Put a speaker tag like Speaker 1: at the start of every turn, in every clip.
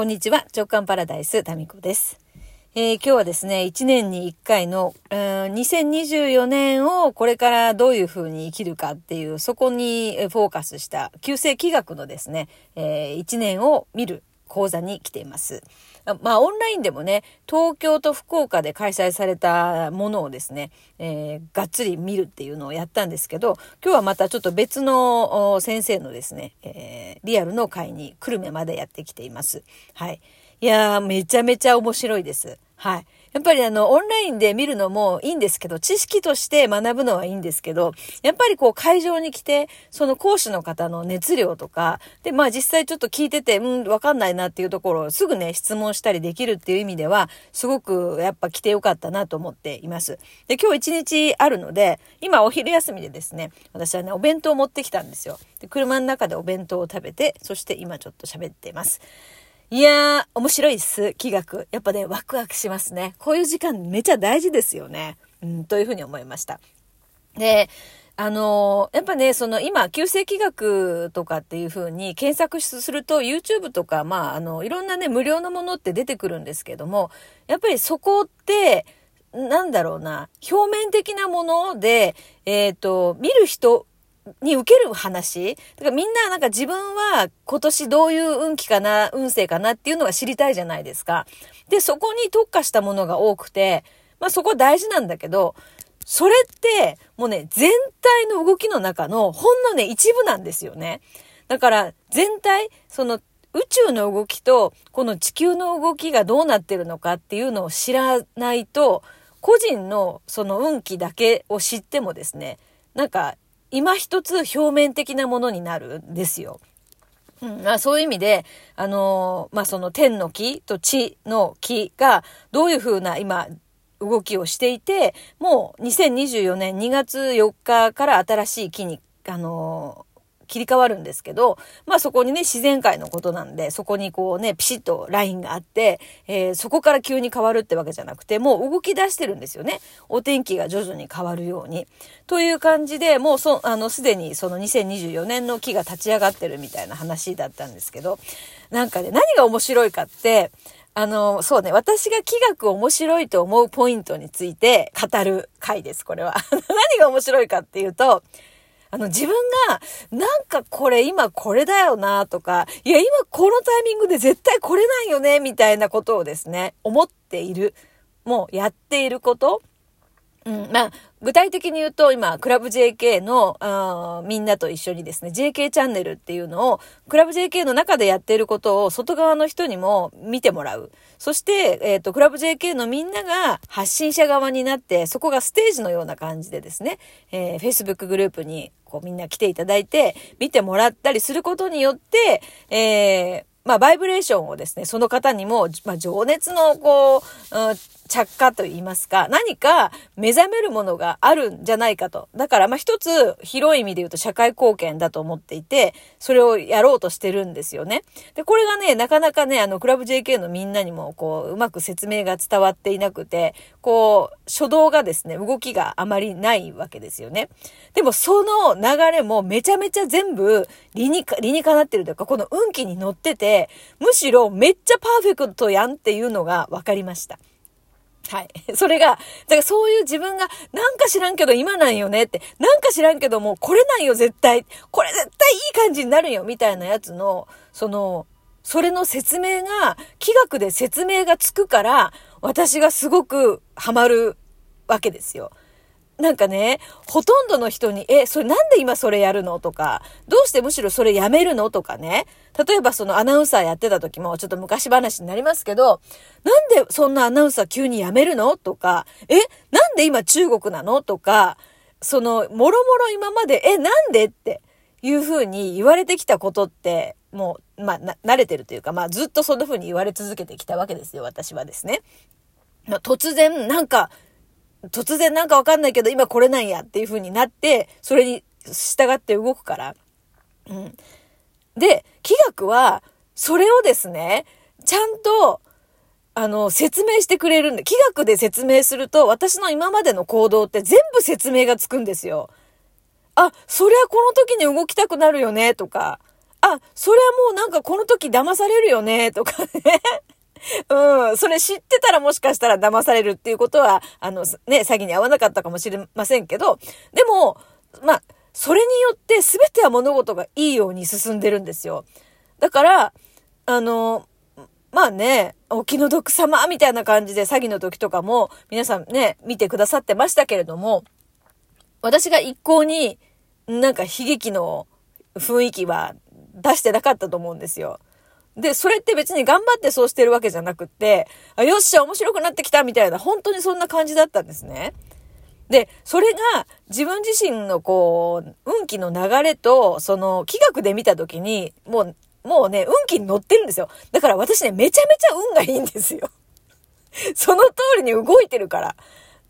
Speaker 1: こんにちは、直感パラダイス、タミコです。えー、今日はですね、1年に1回の、うん、2024年をこれからどういうふうに生きるかっていう、そこにフォーカスした旧世気学のですね、えー、1年を見る講座に来ています。まあ、オンラインでもね、東京と福岡で開催されたものをですね、えー、がっつり見るっていうのをやったんですけど、今日はまたちょっと別の先生のですね、えー、リアルの会に久留米までやってきています。はい。いやー、めちゃめちゃ面白いです。はい。やっぱりあの、オンラインで見るのもいいんですけど、知識として学ぶのはいいんですけど、やっぱりこう会場に来て、その講師の方の熱量とか、で、まあ実際ちょっと聞いてて、うん、わかんないなっていうところをすぐね、質問したりできるっていう意味では、すごくやっぱ来てよかったなと思っています。で、今日一日あるので、今お昼休みでですね、私はね、お弁当を持ってきたんですよ。で、車の中でお弁当を食べて、そして今ちょっと喋っています。いやー、面白いです。気学。やっぱね、ワクワクしますね。こういう時間めちゃ大事ですよね。うん、というふうに思いました。で、あのー、やっぱね、その今、旧世気学とかっていう風に検索すると YouTube とか、まあ、あの、いろんなね、無料のものって出てくるんですけども、やっぱりそこって、なんだろうな、表面的なもので、えっ、ー、と、見る人に受ける話だからみんななんか自分は今年どういう運気かな、運勢かなっていうのが知りたいじゃないですか。で、そこに特化したものが多くて、まあそこ大事なんだけど、それってもうね、全体の動きの中のほんのね、一部なんですよね。だから全体、その宇宙の動きとこの地球の動きがどうなってるのかっていうのを知らないと、個人のその運気だけを知ってもですね、なんか今一つ表面的なものになるんですよ。うん、まあ、そういう意味で、あのー、まあ、その天の木と地の木がどういうふうな今、動きをしていて、もう2024年2月4日から新しい木に、あの切り替わるんですけど、まあそこにね、自然界のことなんで、そこにこうね、ピシッとラインがあって、えー、そこから急に変わるってわけじゃなくて、もう動き出してるんですよね。お天気が徐々に変わるように。という感じで、もうそ、あの、すでにその2024年の木が立ち上がってるみたいな話だったんですけど、なんかね、何が面白いかって、あの、そうね、私が気学面白いと思うポイントについて語る回です、これは。何が面白いかっていうと、あの自分が、なんかこれ今これだよなとか、いや今このタイミングで絶対これないよねみたいなことをですね、思っている。もうやっていること。うん、まあ、具体的に言うと、今、クラブ JK の、あみんなと一緒にですね、JK チャンネルっていうのを、クラブ JK の中でやっていることを外側の人にも見てもらう。そして、えっ、ー、と、クラブ JK のみんなが発信者側になって、そこがステージのような感じでですね、えー、Facebook グループに、こうみんな来ていただいて、見てもらったりすることによって、えー、まあ、バイブレーションをですね、その方にも、まあ、情熱の、こう、うん、着火と言いますか、何か目覚めるものがあるんじゃないかと。だから、まあ、一つ広い意味で言うと社会貢献だと思っていて、それをやろうとしてるんですよね。で、これがね、なかなかね、あの、クラブ JK のみんなにも、こう、うまく説明が伝わっていなくて、こう、初動がですね、動きがあまりないわけですよね。でも、その流れもめちゃめちゃ全部理にか、理にかなってるというか、この運気に乗ってて、むしろめっちゃパーフェクトやんっていうのが分かりました。はい。それが、だからそういう自分が、なんか知らんけど今なんよねって、なんか知らんけどもうこれなんよ絶対、これ絶対いい感じになるよみたいなやつの、その、それの説明が、気学で説明がつくから、私がすごくハマるわけですよ。なんかね、ほとんどの人に、え、それなんで今それやるの？とか、どうしてむしろそれやめるの？とかね。例えばそのアナウンサーやってた時もちょっと昔話になりますけど、なんでそんなアナウンサー急にやめるの？とか、え、なんで今中国なの？とか、その、もろもろ今まで、え、なんで？っていうふうに言われてきたことって、もう、まあ、慣れてるというか、まあ、ずっとそんなふうに言われ続けてきたわけですよ、私はですね。突然、なんか、突然なんかわかんないけど今これなんやっていう風になって、それに従って動くから。うん。で、気学は、それをですね、ちゃんと、あの、説明してくれるんで、気学で説明すると、私の今までの行動って全部説明がつくんですよ。あ、そりゃこの時に動きたくなるよね、とか。あ、それはもうなんかこの時騙されるよね、とかね。うん。それ知ってたらもしかしたら騙されるっていうことは、あの、ね、詐欺に合わなかったかもしれませんけど、でも、まあ、それによって全ては物事がいいように進んでるんですよ。だから、あの、まあね、お気の毒様みたいな感じで詐欺の時とかも皆さんね、見てくださってましたけれども、私が一向になんか悲劇の雰囲気は出してなかったと思うんですよ。で、それって別に頑張ってそうしてるわけじゃなくって、あ、よっしゃ、面白くなってきたみたいな、本当にそんな感じだったんですね。で、それが自分自身のこう、運気の流れと、その、気学で見たときに、もう、もうね、運気に乗ってるんですよ。だから私ね、めちゃめちゃ運がいいんですよ。その通りに動いてるから。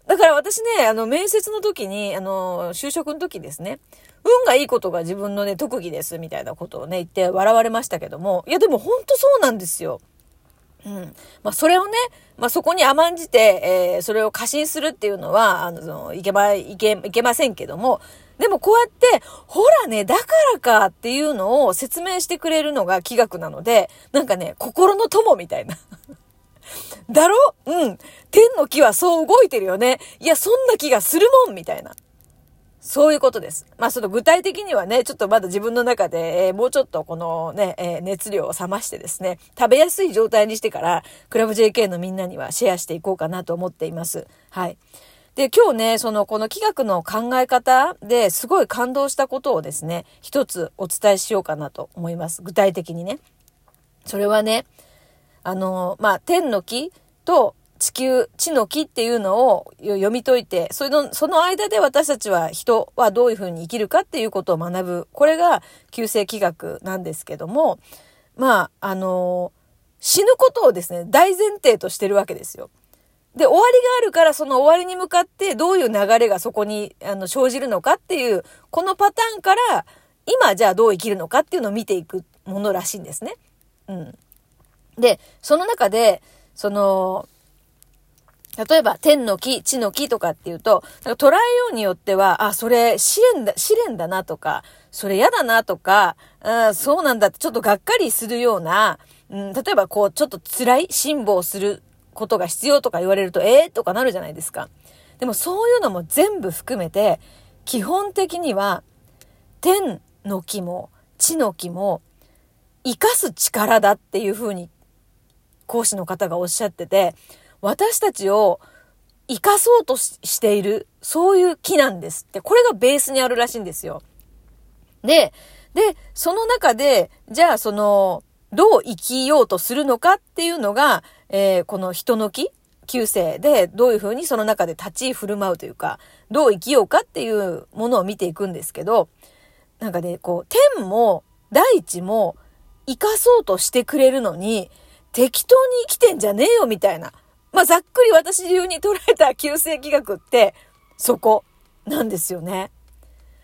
Speaker 1: だから私ね、あの、面接の時に、あの、就職の時ですね、運がいいことが自分のね、特技です、みたいなことをね、言って笑われましたけども、いや、でも本当そうなんですよ。うん。まあ、それをね、まあ、そこに甘んじて、えー、それを過信するっていうのは、あの、そのいけま、いけ、いけませんけども、でもこうやって、ほらね、だからかっていうのを説明してくれるのが気学なので、なんかね、心の友みたいな。だろ？うん。天の木はそう動いてるよね。いや、そんな気がするもんみたいな。そういうことです。まあ、その具体的にはね、ちょっとまだ自分の中で、えー、もうちょっとこのね、えー、熱量を冷ましてですね、食べやすい状態にしてから、クラブ JK のみんなにはシェアしていこうかなと思っています。はい。で、今日ね、その、この企画の考え方ですごい感動したことをですね、一つお伝えしようかなと思います。具体的にね。それはね、あの、まあ、天の木と地球、地の木っていうのを読み解いて、その、その間で私たちは人はどういうふうに生きるかっていうことを学ぶ。これが旧世紀学なんですけども、まあ、あの、死ぬことをですね、大前提としてるわけですよ。で、終わりがあるから、その終わりに向かってどういう流れがそこにあの生じるのかっていう、このパターンから、今じゃあどう生きるのかっていうのを見ていくものらしいんですね。うん。で、その中で、その、例えば、天の木、地の木とかっていうと、なんか捉えようによっては、あ、それ試練だ、試練だなとか、それ嫌だなとか、あそうなんだってちょっとがっかりするような、うん、例えばこう、ちょっと辛い辛抱することが必要とか言われると、えー、とかなるじゃないですか。でもそういうのも全部含めて、基本的には、天の木も地の木も、生かす力だっていうふうに講師の方がおっしゃってて、私たちを生かそうとしている、そういう木なんですって、これがベースにあるらしいんですよ。で、で、その中で、じゃあその、どう生きようとするのかっていうのが、えー、この人の木旧世でどういうふうにその中で立ち振る舞うというか、どう生きようかっていうものを見ていくんですけど、なんかね、こう、天も大地も生かそうとしてくれるのに、適当に生きてんじゃねえよみたいな。まあ、ざっくり私流に捉えた旧世紀学って、そこなんですよね。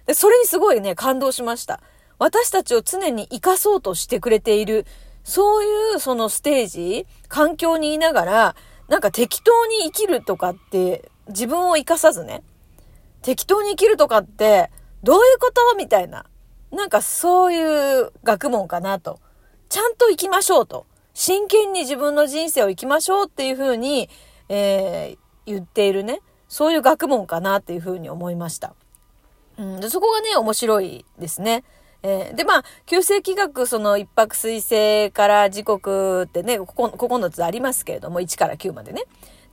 Speaker 1: で、それにすごいね、感動しました。私たちを常に生かそうとしてくれている、そういうそのステージ、環境にいながら、なんか適当に生きるとかって、自分を生かさずね、適当に生きるとかって、どういうこと？みたいな。なんかそういう学問かなと。ちゃんと生きましょうと。真剣に自分の人生を生きましょうっていうふうに、えー、言っているね、そういう学問かなっていうふうに思いました。うん、でそこがね、面白いですね。えー、で、まあ、旧世紀学、その一泊水星から時刻ってね、こ9つありますけれども、1から9までね。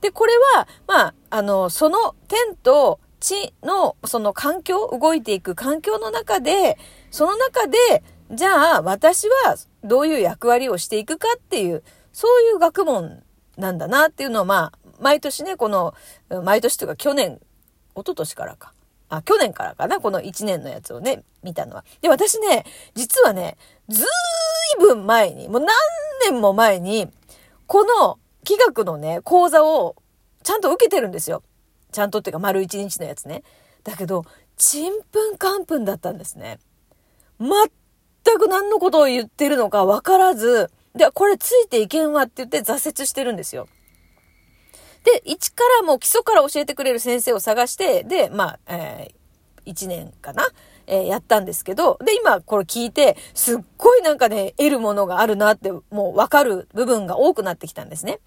Speaker 1: で、これは、まあ、あの、その天と地の、その環境、動いていく環境の中で、その中で、じゃあ、私はどういう役割をしていくかっていう、そういう学問なんだなっていうのを、まあ、毎年ね、この、毎年というか去年、一昨年からか。あ、去年からかな、この1年のやつをね、見たのは。で、私ね、実はね、ずいぶん前に、もう何年も前に、この企画のね、講座をちゃんと受けてるんですよ。ちゃんとっていうか、丸1日のやつね。だけど、ちんぷんかんぷんだったんですね。全く何のことを言ってるのか分からず、で、これついていけんわって言って挫折してるんですよ。で、一からもう基礎から教えてくれる先生を探して、で、まあ、えー、1年かなえー、やったんですけど、で、今これ聞いて、すっごいなんかね、得るものがあるなって、もうわかる部分が多くなってきたんですね。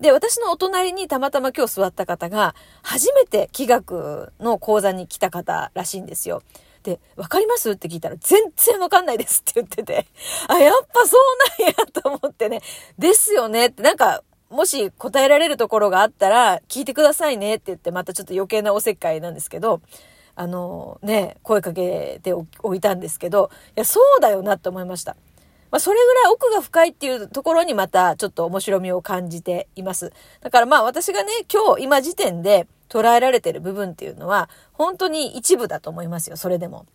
Speaker 1: で、私のお隣にたまたま今日座った方が、初めて気学の講座に来た方らしいんですよ。で、わかります？って聞いたら、全然わかんないですって 言ってて、あ、やっぱそうなんやと思ってね、ですよね。って、なんか、もし答えられるところがあったら、聞いてくださいね。って言って、またちょっと余計なおせっかいなんですけど、あのね、声かけておいたんですけど、いや、そうだよなって思いました。まあ、それぐらい奥が深いっていうところにまたちょっと面白みを感じています。だからまあ私がね、今日、今時点で捉えられてる部分っていうのは、本当に一部だと思いますよ、それでも。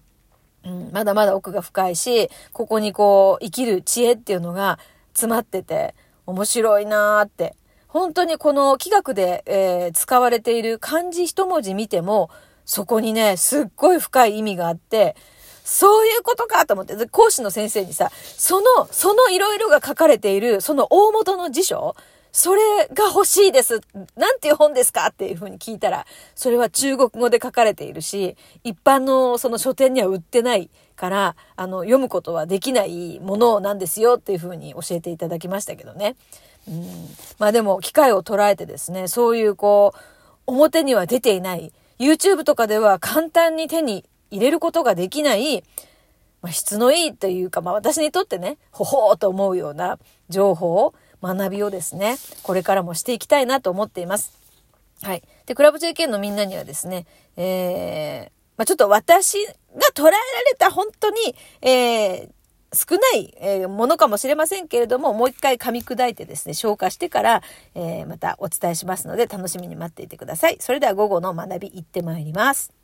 Speaker 1: うん、まだまだ奥が深いし、ここにこう、生きる知恵っていうのが詰まってて、面白いなーって。本当にこの気学で、えー、使われている漢字一文字見ても、そこにね、すっごい深い意味があって、そういうことかと思って、講師の先生にさ、その、そのいろいろが書かれている、その大元の辞書、それが欲しいです。なんていう本ですか？っていうふうに聞いたら、それは中国語で書かれているし、一般のその書店には売ってないから、あの、読むことはできないものなんですよっていうふうに教えていただきましたけどね。うん。まあでも、機会を捉えてですね、そういうこう、表には出ていない、YouTube とかでは簡単に手に入れることができない、まあ、質のいいというか、まあ私にとってね、ほほーと思うような情報、学びをですね、これからもしていきたいなと思っています。はい。で、クラブ JK のみんなにはですね、えー、まあ、ちょっと私が捉えられた本当に、えー、少ない、えー、ものかもしれませんけれども、もう一回噛み砕いてですね、消化してから、えー、またお伝えしますので、楽しみに待っていてください。それでは午後の学び行ってまいります。